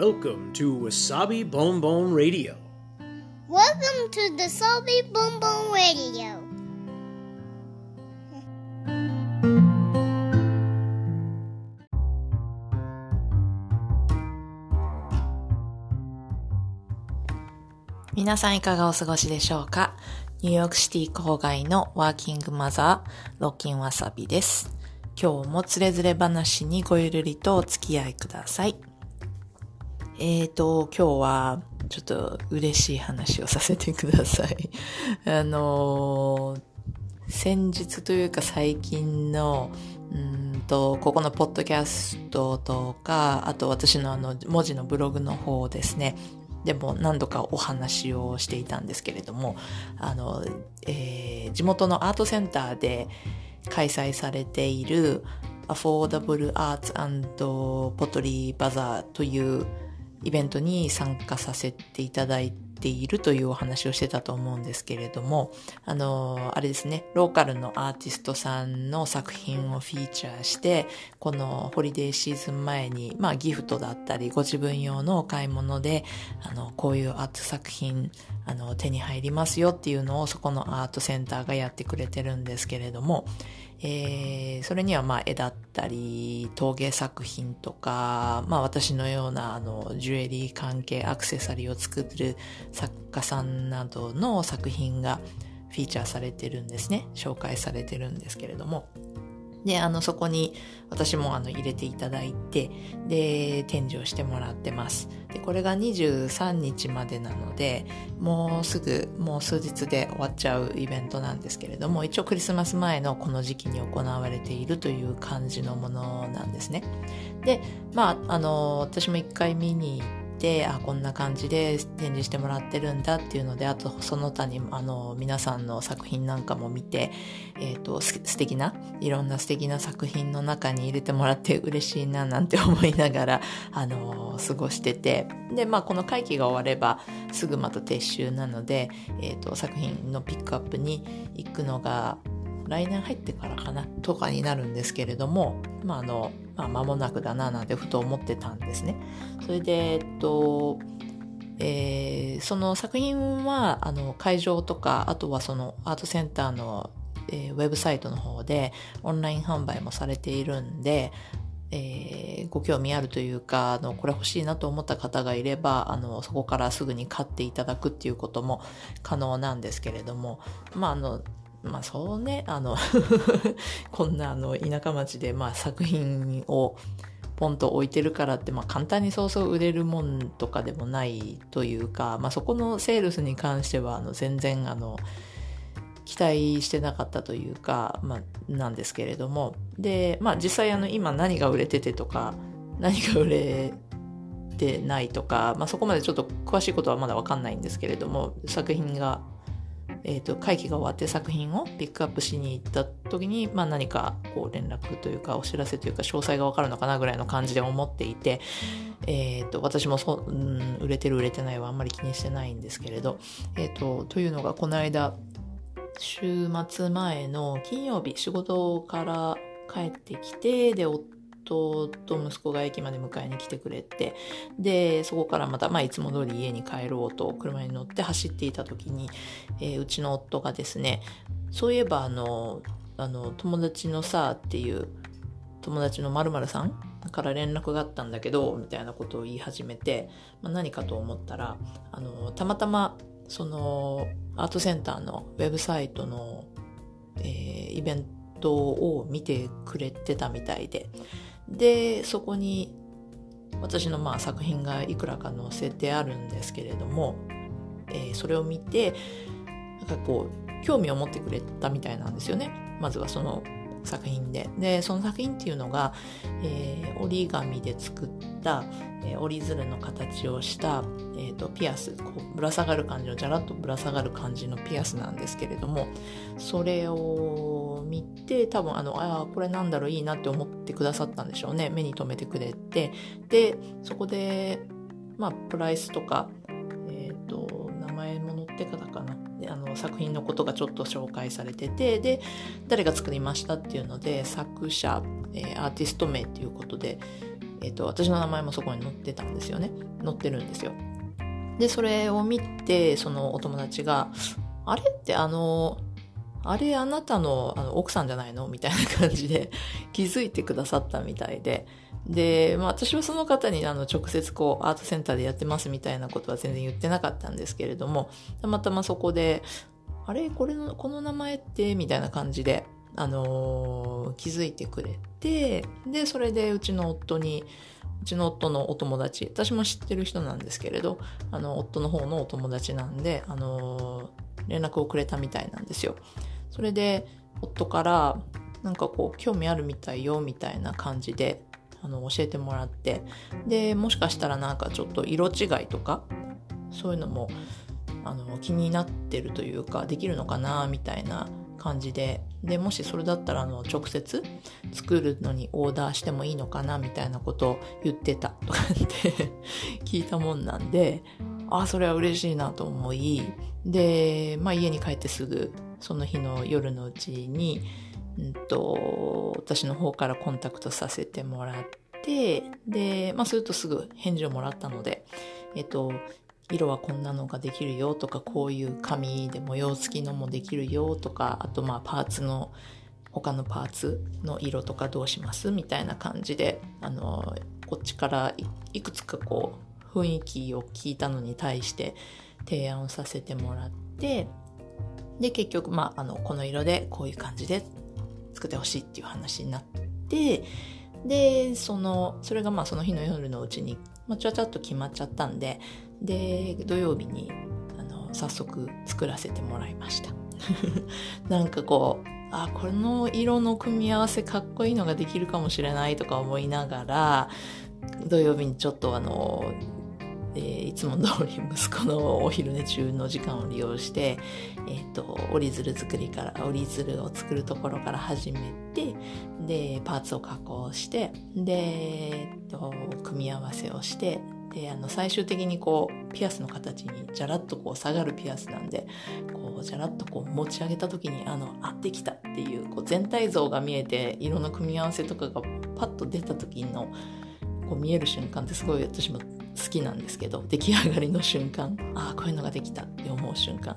Welcome to Wasabi Bon Bon Radio. Welcome to the Salvi Boom Boom Radio. 皆さんいかがお過ごしでしょうか？ニューヨークシティ郊外のワーキングマザー、ロッキンワサビです。今日もつれづれ話にごゆるりとお付き合いください。えーと、今日はちょっと嬉しい話をさせてください。あのー先日というか最近の、うんと、ここのポッドキャストとか、あと私のあの文字のブログの方ですね。でも何度かお話をしていたんですけれども、あの、えー地元のアートセンターで開催されている Affordable Arts Pottery Bazaar というイベントに参加させていただいているというお話をしてたと思うんですけれども、あの、あれですね、ローカルのアーティストさんの作品をフィーチャーして、このホリデーシーズン前に、まあギフトだったり、ご自分用のお買い物で、あの、こういうアート作品、あの、手に入りますよっていうのをそこのアートセンターがやってくれてるんですけれども、えーそれにはまあ絵だったり陶芸作品とか、まあ私のようなあのジュエリー関係アクセサリーを作る作家さんなどの作品がフィーチャーされてるんですね紹介されてるんですけれどもで、あの、そこに私もあの入れていただいて、で、展示をしてもらってます。で、これが23日までなので、もうすぐ、もう数日で終わっちゃうイベントなんですけれども、一応クリスマス前のこの時期に行われているという感じのものなんですね。で、まあ、あの、私も一回見に行って、あ、こんな感じで展示してもらってるんだっていうので、あとその他に、あの、皆さんの作品なんかも見て、えっ、と、す素敵な、いろんな素敵な作品の中に入れてもらって嬉しいななんて思いながら、あの過ごしてて。で、まあ、この会期が終われば、すぐまた撤収なので、えっ、と、作品のピックアップに行くのが、来年入ってからかなとかになるんですけれども、まあ、あの、まあ、間もなくだななんてふと思ってたんですね。それで、えっと、えーその作品はあの会場とかあとはそのアートセンターの、えーウェブサイトの方でオンライン販売もされているんで、えーご興味あるというかあのこれ欲しいなと思った方がいればあのそこからすぐに買っていただくっていうことも可能なんですけれどもまああのまあそうねあの こんなあの田舎町で、まあ、作品をポンと置いてるからって、まあ、簡単にそうそう売れるもんとかでもないというか、まあ、そこのセールスに関してはあの全然あの期待してなかったというか、まあ、なんですけれども。で、まあ、実際あの今何が売れててとか何が売れてないとか、まあ、そこまでちょっと詳しいことはまだ分かんないんですけれども作品がえー、と会期が終わって作品をピックアップしに行った時に、まあ、何かこう連絡というかお知らせというか詳細が分かるのかなぐらいの感じで思っていて、えー、と私もそう、ん、売れてる売れてないはあんまり気にしてないんですけれど、えー、とというのがこの間週末前の金曜日仕事から帰ってきてで夫と息子が駅まで迎えに来てくれてでそこからまた、まあ、いつも通り家に帰ろうと車に乗って走っていた時に、えーうちの夫がですねそういえばあのあの友達のさっていう友達の〇〇さんから連絡があったんだけどみたいなことを言い始めて、まあ、何かと思ったらあのたまたまそのアートセンターのウェブサイトの、えーイベントを見てくれてたみたいででそこに私のまあ作品がいくらか載せてあるんですけれども、えーそれを見てなんかこう興味を持ってくれたみたいなんですよね。まずはその作品で。でその作品っていうのが、えー折り紙で作った、えー折り鶴の形をした、えーとピアス。こうぶら下がる感じのじゃらっとぶら下がる感じのピアスなんですけれどもそれを見て多分あのあーこれなんだろういいなって思ってくださったんでしょうね目に留めてくれてでそこでまあプライスとかえっ、と名前も載ってからかなであの作品のことがちょっと紹介されててで誰が作りましたっていうので作者、えーアーティスト名っていうことで、えっと、私の名前もそこに載ってたんですよね。載ってるんですよ。で、それを見て、そのお友達が、あれってあの、あれあなたのあの奥さんじゃないの？みたいな感じで気づいてくださったみたいで。で、まあ私はその方にあの直接こうアートセンターでやってますみたいなことは全然言ってなかったんですけれども、たまたまそこで、あれ？これの、この名前って？みたいな感じで、あのー、気づいてくれて、で、それでうちの夫に、うちの夫のお友達、私も知ってる人なんですけれど、あの、夫の方のお友達なんで、あの、連絡をくれたみたいなんですよ。それで、夫から、なんかこう、興味あるみたいよ、みたいな感じで、あの、教えてもらって、で、もしかしたらなんかちょっと色違いとか、そういうのも、あの、気になってるというか、できるのかな、みたいな感じで、で、もしそれだったら、あの、直接作るのにオーダーしてもいいのかな、みたいなことを言ってた、とかって 聞いたもんなんで、ああ、それは嬉しいなと思い、で、まあ家に帰ってすぐ、その日の夜のうちに、うんと、私の方からコンタクトさせてもらって、で、まあするとすぐ返事をもらったので、えっと、色はこんなのができるよとか、こういう紙で模様付きのもできるよとか、あとまあパーツの、他のパーツの色とかどうします？みたいな感じで、あの、こっちからいくつかこう、雰囲気を聞いたのに対して提案をさせてもらって、で、結局、まあ、あの、この色でこういう感じで作ってほしいっていう話になって、で、その、それがまあその日の夜のうちに、まあ、ちゃちゃっと決まっちゃったんで、で、土曜日に、あの、早速作らせてもらいました。なんかこう、あ、この色の組み合わせかっこいいのができるかもしれないとか思いながら、土曜日にちょっとあの、えー、いつも通り息子のお昼寝中の時間を利用して、えっ、ー、と、折り鶴作りから、折り鶴を作るところから始めて、で、パーツを加工して、で、えっ、ー、と、組み合わせをして、で、あの、最終的にこう、ピアスの形にじゃらっとこう下がるピアスなんで、こう、じゃらっとこう持ち上げた時に、あの、あ、できたっていう、こう、全体像が見えて、色の組み合わせとかがパッと出た時の、こう見える瞬間ってすごい私も好きなんですけど出来上がりの瞬間ああこういうのができたって思う瞬間。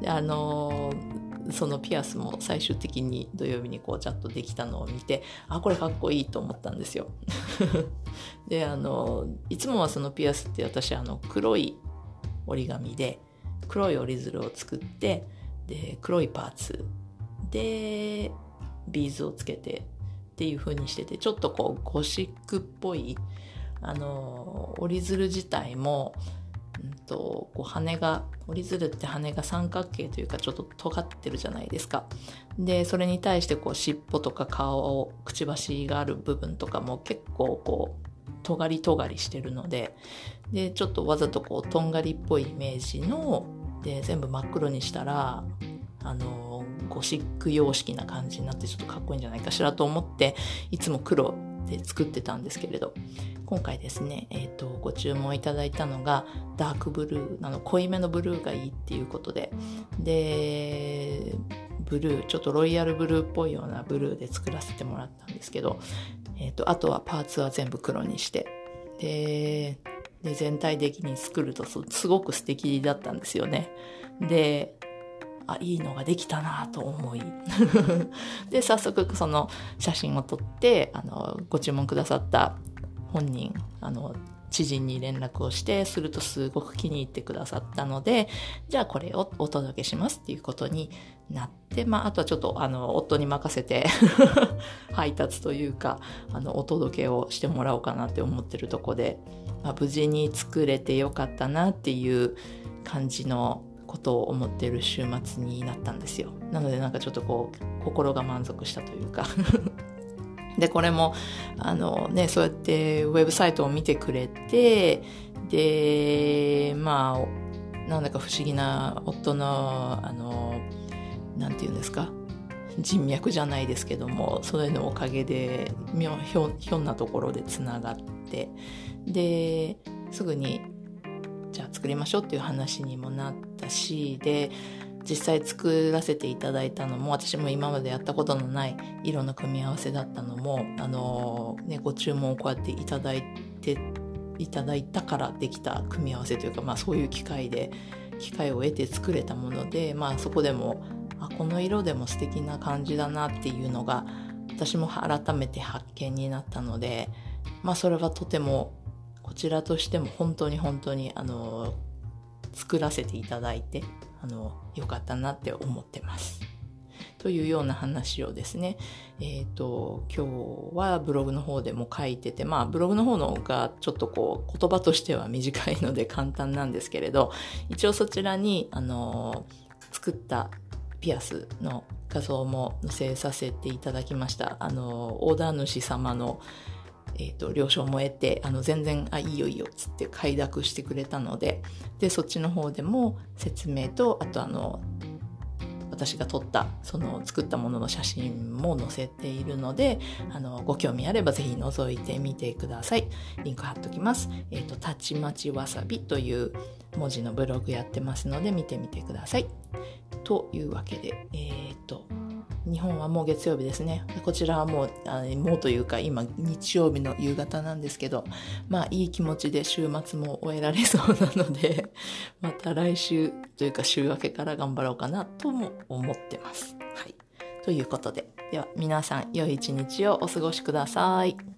であのー、そのピアスも最終的に土曜日にこうちゃんとできたのを見てあこれかっこいいと思ったんですよ。であのいつもはそのピアスって私あの黒い折り紙で黒い折り鶴を作ってで黒いパーツ。でビーズをつけてっていう風にしててちょっとこうゴシックっぽいあの折り鶴自体も、と、こう羽が折り鶴って羽が三角形というかちょっと尖ってるじゃないですか。でそれに対してこう尻尾とか顔くちばしがある部分とかも結構こう尖り尖りしてるのででちょっとわざとこうとんがりっぽいイメージので全部真っ黒にしたらあのゴシック様式な感じになってちょっとかっこいいんじゃないかしらと思っていつも黒で作ってたんですけれど。今回ですね、えーと、ご注文いただいたのがダークブルーあの濃いめのブルーがいいっていうことで。でブルーちょっとロイヤルブルーっぽいようなブルーで作らせてもらったんですけど、えーと、あとはパーツは全部黒にして。でで全体的に作るとすごく素敵だったんですよね。であ、いいのができたなと思い。で、早速その写真を撮って、あの、ご注文くださった本人、あの、知人に連絡をして、するとすごく気に入ってくださったので、じゃあこれをお届けしますっていうことになって、まあ、あとはちょっと、あの、夫に任せて 配達というか、あの、お届けをしてもらおうかなって思ってるとこで、まあ、無事に作れてよかったなっていう感じのことを思っている週末になったんですよ。なのでなんかちょっとこう心が満足したというか で、これも、あのね、そうやってウェブサイトを見てくれて、で、まあ、なんだか不思議な夫の、あの、なんて言うんですか、人脈じゃないですけども、それのおかげで、ひょひょんなところでつながって、で、すぐにじゃあ作りましょうっていう話にもなってたしで実際作らせていただいたのも私も今までやったことのない色の組み合わせだったのもあの、ね、ご注文をこうやっていただいていただいたからできた組み合わせというか、まあ、そういう機会で機会を得て作れたもので、まあ、そこでもあこの色でも素敵な感じだなっていうのが私も改めて発見になったので、まあ、それはとてもこちらとしても本当に本当にあの作らせていただいてあのよかったなって思ってます。というような話をですね、えっ、ー、と、今日はブログの方でも書いてて、まあブログの方のがちょっとこう言葉としては短いので簡単なんですけれど、一応そちらに、あの、作ったピアスの画像も載せさせていただきました。あの、オーダー主様のえ、ー、と、了承も得て、あの、全然、あ、いいよいいよ、つって快諾してくれたので、で、そっちの方でも説明と、あとあの、私が撮ったその作ったものの写真も載せているのであのご興味あればぜひ覗いてみてください。リンク貼っときます。えっ、ー、とたちまちわさびという文字のブログやってますので見てみてください。というわけでえっ、ー、と日本はもう月曜日ですね。こちらはもう、あもうというか今日曜日の夕方なんですけど、まあいい気持ちで週末も終えられそうなので、また来週というか週明けから頑張ろうかなとも思ってます。はい。ということで、では皆さん良い一日をお過ごしください。